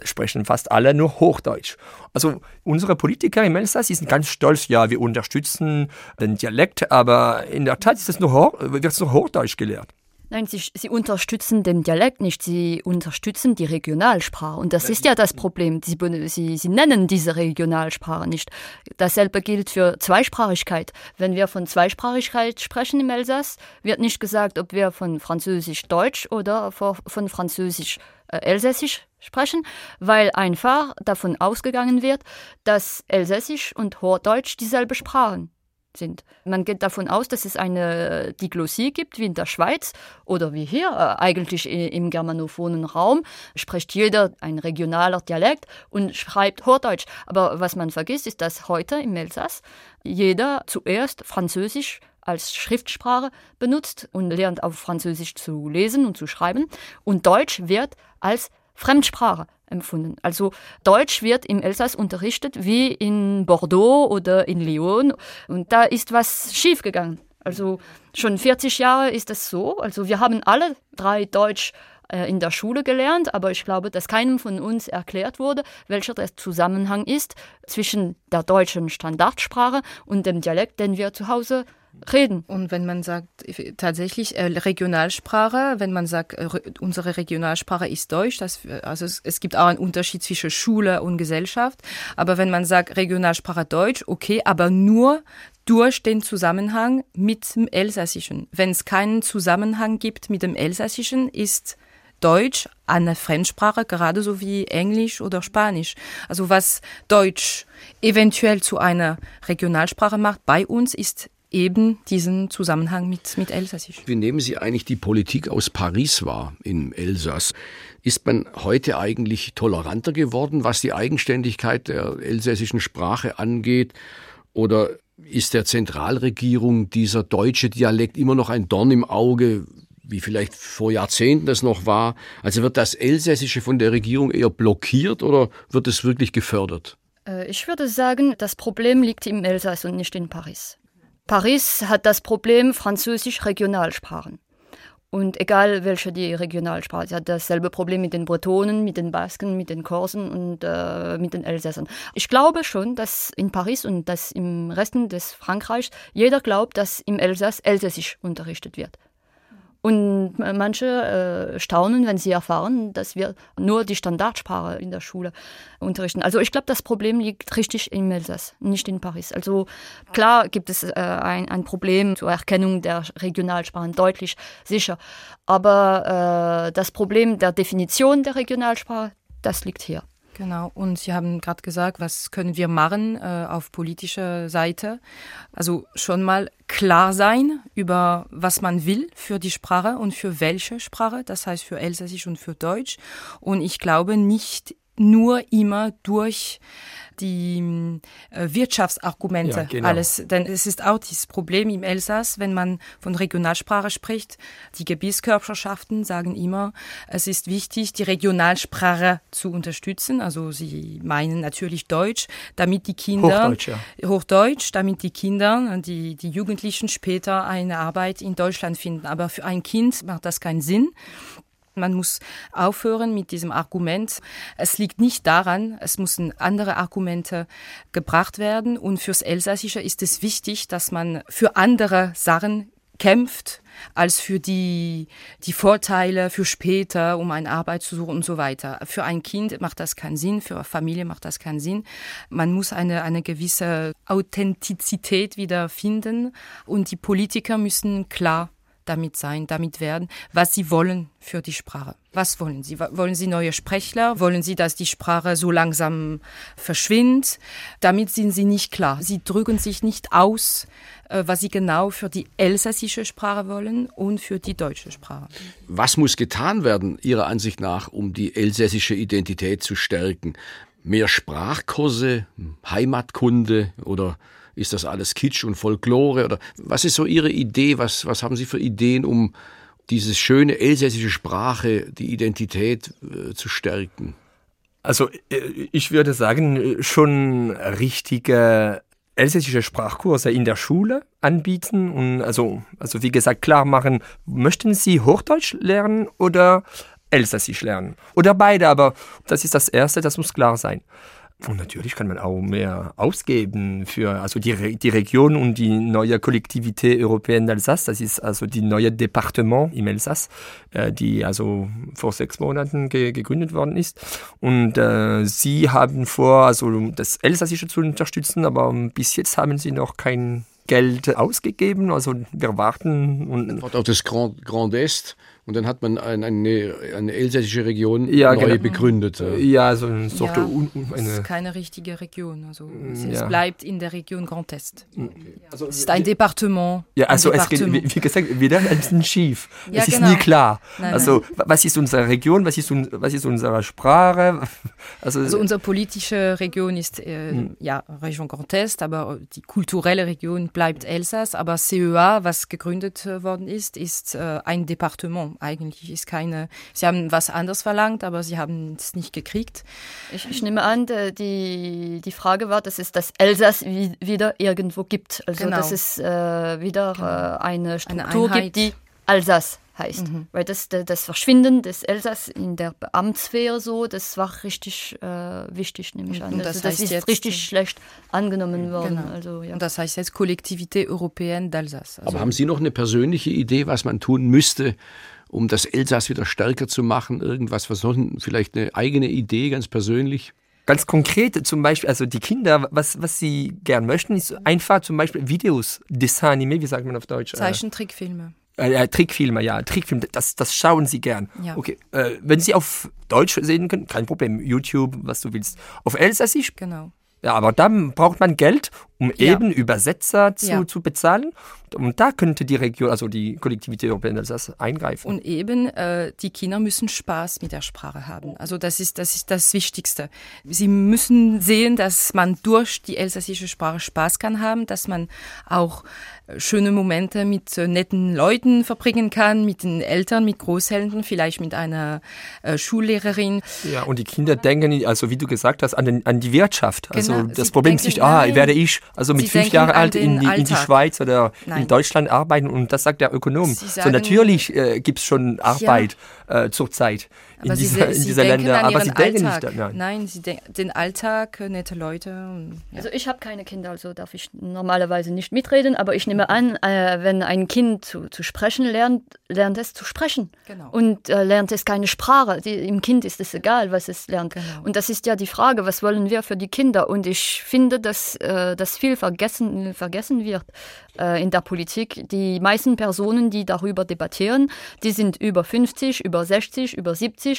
sprechen fast alle nur Hochdeutsch. Also unsere Politiker im Elsass sind ganz stolz, ja, wir unterstützen den Dialekt, aber in der Tat ist es nur, wird es nur Hochdeutsch gelehrt. Nein, sie, sie unterstützen den Dialekt nicht, sie unterstützen die Regionalsprache. Und das ist ja das Problem. Sie, sie, sie nennen diese Regionalsprache nicht. Dasselbe gilt für Zweisprachigkeit. Wenn wir von Zweisprachigkeit sprechen im Elsass, wird nicht gesagt, ob wir von Französisch-Deutsch oder von Französisch-Elsässisch äh, sprechen, weil einfach davon ausgegangen wird, dass Elsässisch und Hochdeutsch dieselbe Sprachen sind. Man geht davon aus, dass es eine Diglossie gibt, wie in der Schweiz oder wie hier, äh, eigentlich im germanophonen Raum, spricht jeder ein regionaler Dialekt und schreibt Hochdeutsch. Aber was man vergisst, ist, dass heute im Elsass jeder zuerst Französisch als Schriftsprache benutzt und lernt auf Französisch zu lesen und zu schreiben und Deutsch wird als Fremdsprache empfunden. Also Deutsch wird im Elsass unterrichtet wie in Bordeaux oder in Lyon und da ist was schiefgegangen. Also schon 40 Jahre ist das so. Also wir haben alle drei Deutsch äh, in der Schule gelernt, aber ich glaube, dass keinem von uns erklärt wurde, welcher der Zusammenhang ist zwischen der deutschen Standardsprache und dem Dialekt, den wir zu Hause reden. Und wenn man sagt, tatsächlich äh, Regionalsprache, wenn man sagt, äh, unsere Regionalsprache ist Deutsch, das, also es, es, gibt auch einen Unterschied zwischen Schule und Gesellschaft. Aber wenn man sagt Regionalsprache Deutsch, okay, aber nur durch den Zusammenhang mit dem Elsässischen. Wenn es keinen Zusammenhang gibt mit dem Elsässischen, ist Deutsch eine Fremdsprache, gerade so wie Englisch oder Spanisch. Also was Deutsch eventuell zu einer Regionalsprache macht bei uns, ist eben diesen Zusammenhang mit, mit Elsassisch. Wie nehmen Sie eigentlich die Politik aus Paris wahr im Elsass? Ist man heute eigentlich toleranter geworden, was die Eigenständigkeit der elsässischen Sprache angeht? Oder ist der Zentralregierung dieser deutsche Dialekt immer noch ein Dorn im Auge, wie vielleicht vor Jahrzehnten das noch war? Also wird das Elsässische von der Regierung eher blockiert oder wird es wirklich gefördert? Äh, ich würde sagen, das Problem liegt im Elsass und nicht in Paris. Paris hat das Problem französisch Regionalsprachen. Und egal welche die Regionalsprache, sie hat dasselbe Problem mit den Bretonen, mit den Basken, mit den Korsen und äh, mit den Elsässern. Ich glaube schon, dass in Paris und dass im Resten des Frankreichs jeder glaubt, dass im Elsass Elsässisch unterrichtet wird. Und manche äh, staunen, wenn sie erfahren, dass wir nur die Standardsprache in der Schule unterrichten. Also ich glaube, das Problem liegt richtig im Elsass, nicht in Paris. Also klar gibt es äh, ein, ein Problem zur Erkennung der Regionalsprachen, deutlich sicher. Aber äh, das Problem der Definition der Regionalsprache, das liegt hier. Genau, und Sie haben gerade gesagt, was können wir machen äh, auf politischer Seite? Also schon mal klar sein über was man will für die Sprache und für welche Sprache, das heißt für Elsässisch und für Deutsch. Und ich glaube nicht nur immer durch die äh, Wirtschaftsargumente ja, genau. alles. Denn es ist auch dieses Problem im Elsass, wenn man von Regionalsprache spricht. Die Gebietskörperschaften sagen immer, es ist wichtig, die Regionalsprache zu unterstützen. Also sie meinen natürlich Deutsch, damit die Kinder Hochdeutsch, ja. Hochdeutsch damit die Kinder, die, die Jugendlichen später eine Arbeit in Deutschland finden. Aber für ein Kind macht das keinen Sinn. Man muss aufhören mit diesem Argument. Es liegt nicht daran, es müssen andere Argumente gebracht werden. Und fürs Elsassische ist es wichtig, dass man für andere Sachen kämpft, als für die, die Vorteile für später, um eine Arbeit zu suchen und so weiter. Für ein Kind macht das keinen Sinn, für eine Familie macht das keinen Sinn. Man muss eine, eine gewisse Authentizität wiederfinden und die Politiker müssen klar damit sein, damit werden, was sie wollen für die Sprache. Was wollen sie? Wollen sie neue Sprechler? Wollen sie, dass die Sprache so langsam verschwindet? Damit sind sie nicht klar. Sie drücken sich nicht aus, äh, was sie genau für die elsässische Sprache wollen und für die deutsche Sprache. Was muss getan werden, Ihrer Ansicht nach, um die elsässische Identität zu stärken? Mehr Sprachkurse, Heimatkunde oder ist das alles Kitsch und Folklore? Oder was ist so Ihre Idee? Was, was haben Sie für Ideen, um diese schöne elsässische Sprache, die Identität äh, zu stärken? Also äh, ich würde sagen, schon richtige elsässische Sprachkurse in der Schule anbieten und also, also wie gesagt klar machen, möchten Sie Hochdeutsch lernen oder Elsässisch lernen? Oder beide, aber das ist das Erste, das muss klar sein. Und natürlich kann man auch mehr ausgeben für also die, die Region und die neue Kollektivität Europäen d'Alsace. Das ist also die neue Departement im Elsass, äh, die also vor sechs Monaten ge gegründet worden ist. Und äh, sie haben vor, also das Elsassische zu unterstützen, aber bis jetzt haben sie noch kein Geld ausgegeben. Also wir warten und auf das Grand, Grand Est und dann hat man eine, eine, eine elsässische Region ja, neu genau. begründet. Ja, also eine Sorte ja, eine ist keine richtige Region. Also es, ja. bleibt in der Region Grand Est. Also, es ist ein Departement. Ja, also es geht, wie gesagt, wieder ein bisschen schief. Ja, es ist genau. nie klar. Nein, also nein. was ist unsere Region, was ist, was ist unsere Sprache? Also, also unsere politische Region ist äh, hm. ja Region Grand Est, aber die kulturelle Region bleibt Elsass. Aber CEA, was gegründet worden ist, ist äh, ein Departement eigentlich ist keine, sie haben was anderes verlangt, aber sie haben es nicht gekriegt. Ich, ich nehme an, die, die Frage war, dass es das Elsass wieder irgendwo gibt. Also genau. dass es äh, wieder genau. äh, eine Struktur eine gibt, die Alsace heißt. Mhm. Weil das, das Verschwinden des Elsass in der Beamtssphäre so, das war richtig äh, wichtig, nehme ich an. Und das, also, das heißt ist jetzt, richtig schlecht angenommen worden. Genau. Also, ja. Und das heißt jetzt Kollektivité Européenne d'Alsace. Also Aber haben Sie noch eine persönliche Idee, was man tun müsste, um das Elsass wieder stärker zu machen? Irgendwas, was noch, vielleicht eine eigene Idee, ganz persönlich? Ganz konkret zum Beispiel, also die Kinder, was, was sie gern möchten, ist einfach zum Beispiel Videos, Dessin animé, wie sagt man auf Deutsch? Zeichentrickfilme. Äh, äh, Trickfilme, ja, Trickfilme, das, das schauen Sie gern. Ja. Okay, äh, wenn Sie auf Deutsch sehen können, kein Problem, YouTube, was du willst. Auf Elsassisch? Genau. Ja, aber dann braucht man Geld, um ja. eben Übersetzer zu, ja. zu bezahlen. Und da könnte die Region, also die Kollektivität Europäer Elsass eingreifen. Und eben, äh, die Kinder müssen Spaß mit der Sprache haben. Also das ist, das ist das Wichtigste. Sie müssen sehen, dass man durch die elsassische Sprache Spaß kann haben, dass man auch äh, schöne Momente mit äh, netten Leuten verbringen kann, mit den Eltern, mit Großeltern, vielleicht mit einer äh, Schullehrerin. Ja, und die Kinder denken, also wie du gesagt hast, an, den, an die Wirtschaft. Also genau. das Sie Problem ist nicht, ah, werde ich also mit Sie fünf Jahren alt in die, in die, Schweiz oder Nein. in Deutschland arbeiten und das sagt der Ökonom. Sagen, so natürlich äh, gibt es schon Arbeit ja. äh, zurzeit in, dieser, in dieser Länder, aber sie denken Alltag. nicht daran. Nein, sie denken den Alltag, nette Leute. Und, ja. Also ich habe keine Kinder, also darf ich normalerweise nicht mitreden, aber ich nehme an, äh, wenn ein Kind zu, zu sprechen lernt, lernt es zu sprechen. Genau. Und äh, lernt es keine Sprache. Die, Im Kind ist es egal, was es lernt. Genau. Und das ist ja die Frage, was wollen wir für die Kinder? Und ich finde, dass, äh, dass viel vergessen, vergessen wird äh, in der Politik. Die meisten Personen, die darüber debattieren, die sind über 50, über 60, über 70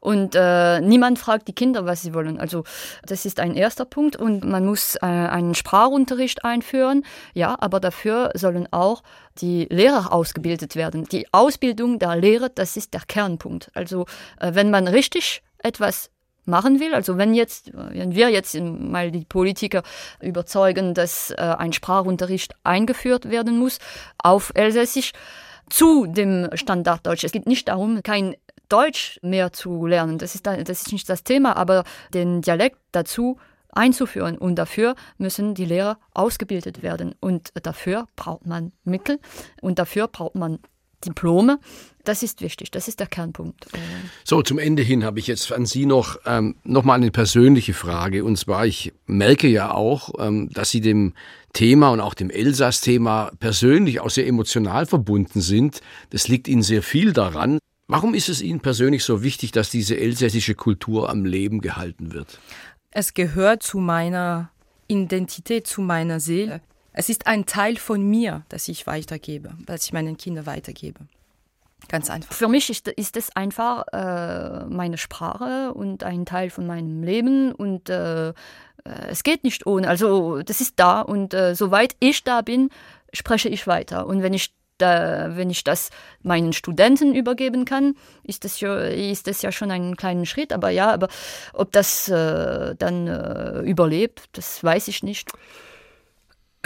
und äh, niemand fragt die Kinder, was sie wollen. Also das ist ein erster Punkt und man muss äh, einen Sprachunterricht einführen, ja, aber dafür sollen auch die Lehrer ausgebildet werden. Die Ausbildung der Lehrer, das ist der Kernpunkt. Also äh, wenn man richtig etwas machen will. Also wenn jetzt, wenn wir jetzt mal die Politiker überzeugen, dass äh, ein Sprachunterricht eingeführt werden muss auf Elsässisch zu dem Standarddeutsch. Es geht nicht darum, kein Deutsch mehr zu lernen. Das ist, das ist nicht das Thema, aber den Dialekt dazu einzuführen. Und dafür müssen die Lehrer ausgebildet werden. Und dafür braucht man Mittel und dafür braucht man Diplome. Das ist wichtig, das ist der Kernpunkt. So, zum Ende hin habe ich jetzt an Sie noch, ähm, noch mal eine persönliche Frage. Und zwar, ich merke ja auch, ähm, dass Sie dem Thema und auch dem Elsass-Thema persönlich auch sehr emotional verbunden sind. Das liegt Ihnen sehr viel daran. Warum ist es Ihnen persönlich so wichtig, dass diese elsässische Kultur am Leben gehalten wird? Es gehört zu meiner Identität, zu meiner Seele. Es ist ein Teil von mir, das ich weitergebe, das ich meinen Kindern weitergebe. Ganz einfach. Für mich ist, ist es einfach äh, meine Sprache und ein Teil von meinem Leben und äh, äh, es geht nicht ohne. Also das ist da und äh, soweit ich da bin, spreche ich weiter. Und wenn ich da, wenn ich das meinen Studenten übergeben kann, ist das ja, ist das ja schon ein kleiner Schritt. Aber ja, aber ob das äh, dann äh, überlebt, das weiß ich nicht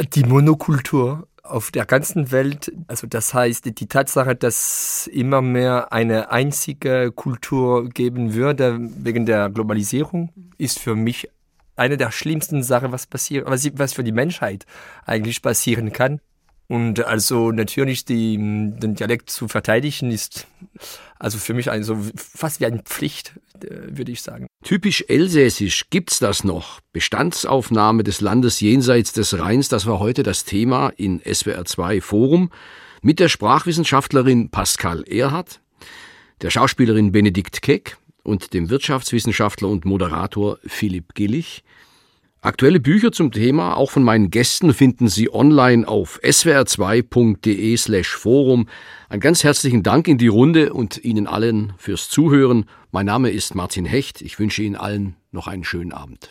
die Monokultur auf der ganzen Welt, also das heißt die Tatsache, dass immer mehr eine einzige Kultur geben würde wegen der Globalisierung, ist für mich eine der schlimmsten Sachen, was passiert, was, was für die Menschheit eigentlich passieren kann. Und also natürlich die, den Dialekt zu verteidigen ist also für mich also fast wie eine Pflicht, äh, würde ich sagen. Typisch elsässisch gibt's das noch. Bestandsaufnahme des Landes jenseits des Rheins, das war heute das Thema in SWR 2 Forum mit der Sprachwissenschaftlerin Pascal Erhardt, der Schauspielerin Benedikt Keck und dem Wirtschaftswissenschaftler und Moderator Philipp Gillich. Aktuelle Bücher zum Thema, auch von meinen Gästen, finden Sie online auf swr2.de slash Forum. Ein ganz herzlichen Dank in die Runde und Ihnen allen fürs Zuhören. Mein Name ist Martin Hecht. Ich wünsche Ihnen allen noch einen schönen Abend.